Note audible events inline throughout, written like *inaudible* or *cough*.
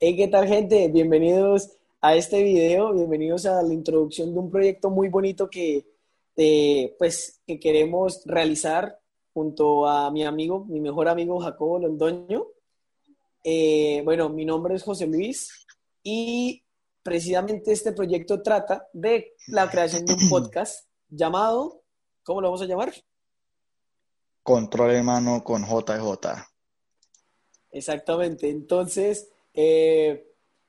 Hey, ¿qué tal gente? Bienvenidos a este video, bienvenidos a la introducción de un proyecto muy bonito que, eh, pues, que queremos realizar junto a mi amigo, mi mejor amigo Jacobo Londoño. Eh, bueno, mi nombre es José Luis y precisamente este proyecto trata de la creación de un *clears throat* podcast llamado, ¿cómo lo vamos a llamar? Control de mano con JJ. Exactamente. Entonces, eh,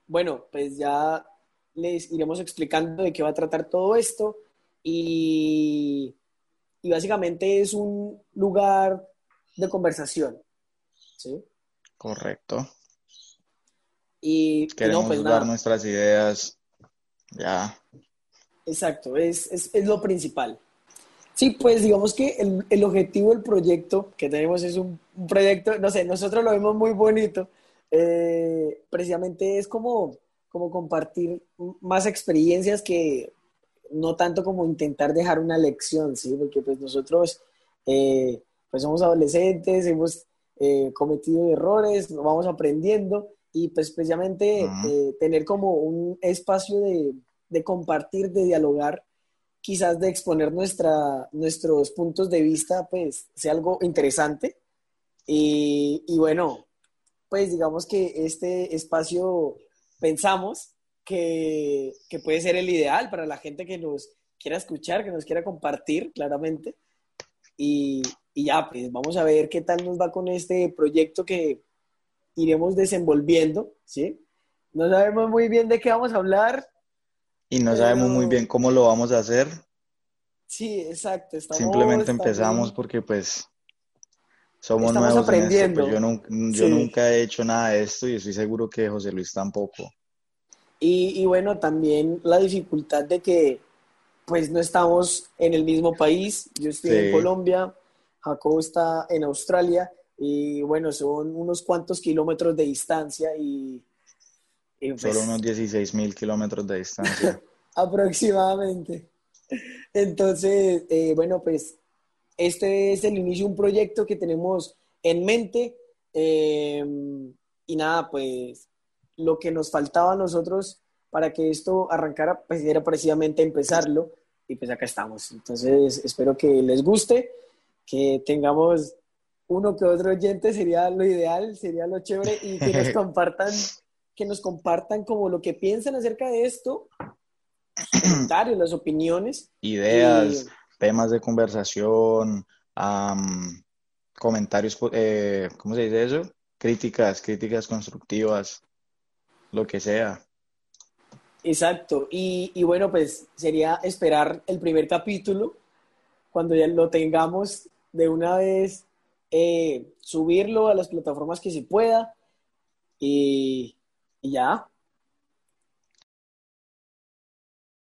bueno, pues ya les iremos explicando de qué va a tratar todo esto y, y básicamente es un lugar de conversación. ¿sí? Correcto. Y Queremos no, pues dar nada. nuestras ideas. Ya. Exacto, es, es, es lo principal. Sí, pues digamos que el, el objetivo del proyecto que tenemos es un, un proyecto, no sé, nosotros lo vemos muy bonito, eh, precisamente es como, como compartir más experiencias que no tanto como intentar dejar una lección, ¿sí? Porque pues nosotros eh, pues somos adolescentes, hemos eh, cometido errores, vamos aprendiendo y pues precisamente Ujú. eh, tener como un espacio de, de compartir, de dialogar, quizás de exponer nuestra, nuestros puntos de vista, pues sea algo interesante. Y, y bueno, pues digamos que este espacio pensamos que, que puede ser el ideal para la gente que nos quiera escuchar, que nos quiera compartir, claramente. Y, y ya, pues vamos a ver qué tal nos va con este proyecto que iremos desenvolviendo, ¿sí? No sabemos muy bien de qué vamos a hablar. Y no sabemos muy Pero- bien cómo lo vamos a hacer. Sí, exacto. Estamos Simplemente empezamos porque pues somos Estamos nuevos en esto. aprendiendo. Pues yo, nun- yo Sí. nunca he hecho nada de esto y estoy seguro que José Luis tampoco. Y, y bueno, también la dificultad de que pues no estamos en el mismo país. Yo estoy en Sí. Colombia, Jacobo está en Australia y bueno, son unos cuantos kilómetros de distancia y, y, pues, Solo unos 16 mil kilómetros de distancia. *laughs* aproximadamente. Entonces, eh, bueno, pues este es el inicio de un proyecto que tenemos en mente eh, y nada, pues lo que nos faltaba a nosotros para que esto arrancara, pues era precisamente empezarlo y pues acá estamos. Entonces, espero que les guste, que tengamos uno que otro oyente, sería lo ideal, sería lo chévere y que nos *laughs* compartan, que nos compartan como lo que piensan acerca de esto, comentarios, las opiniones. Ideas, Y- temas de conversación, am, comentarios, eh, ¿cómo se dice eso? Críticas, críticas constructivas, lo que sea. Exacto. Y, bueno, pues sería esperar el primer capítulo, cuando ya lo tengamos de una vez, eh, subirlo a las plataformas que se pueda y ya.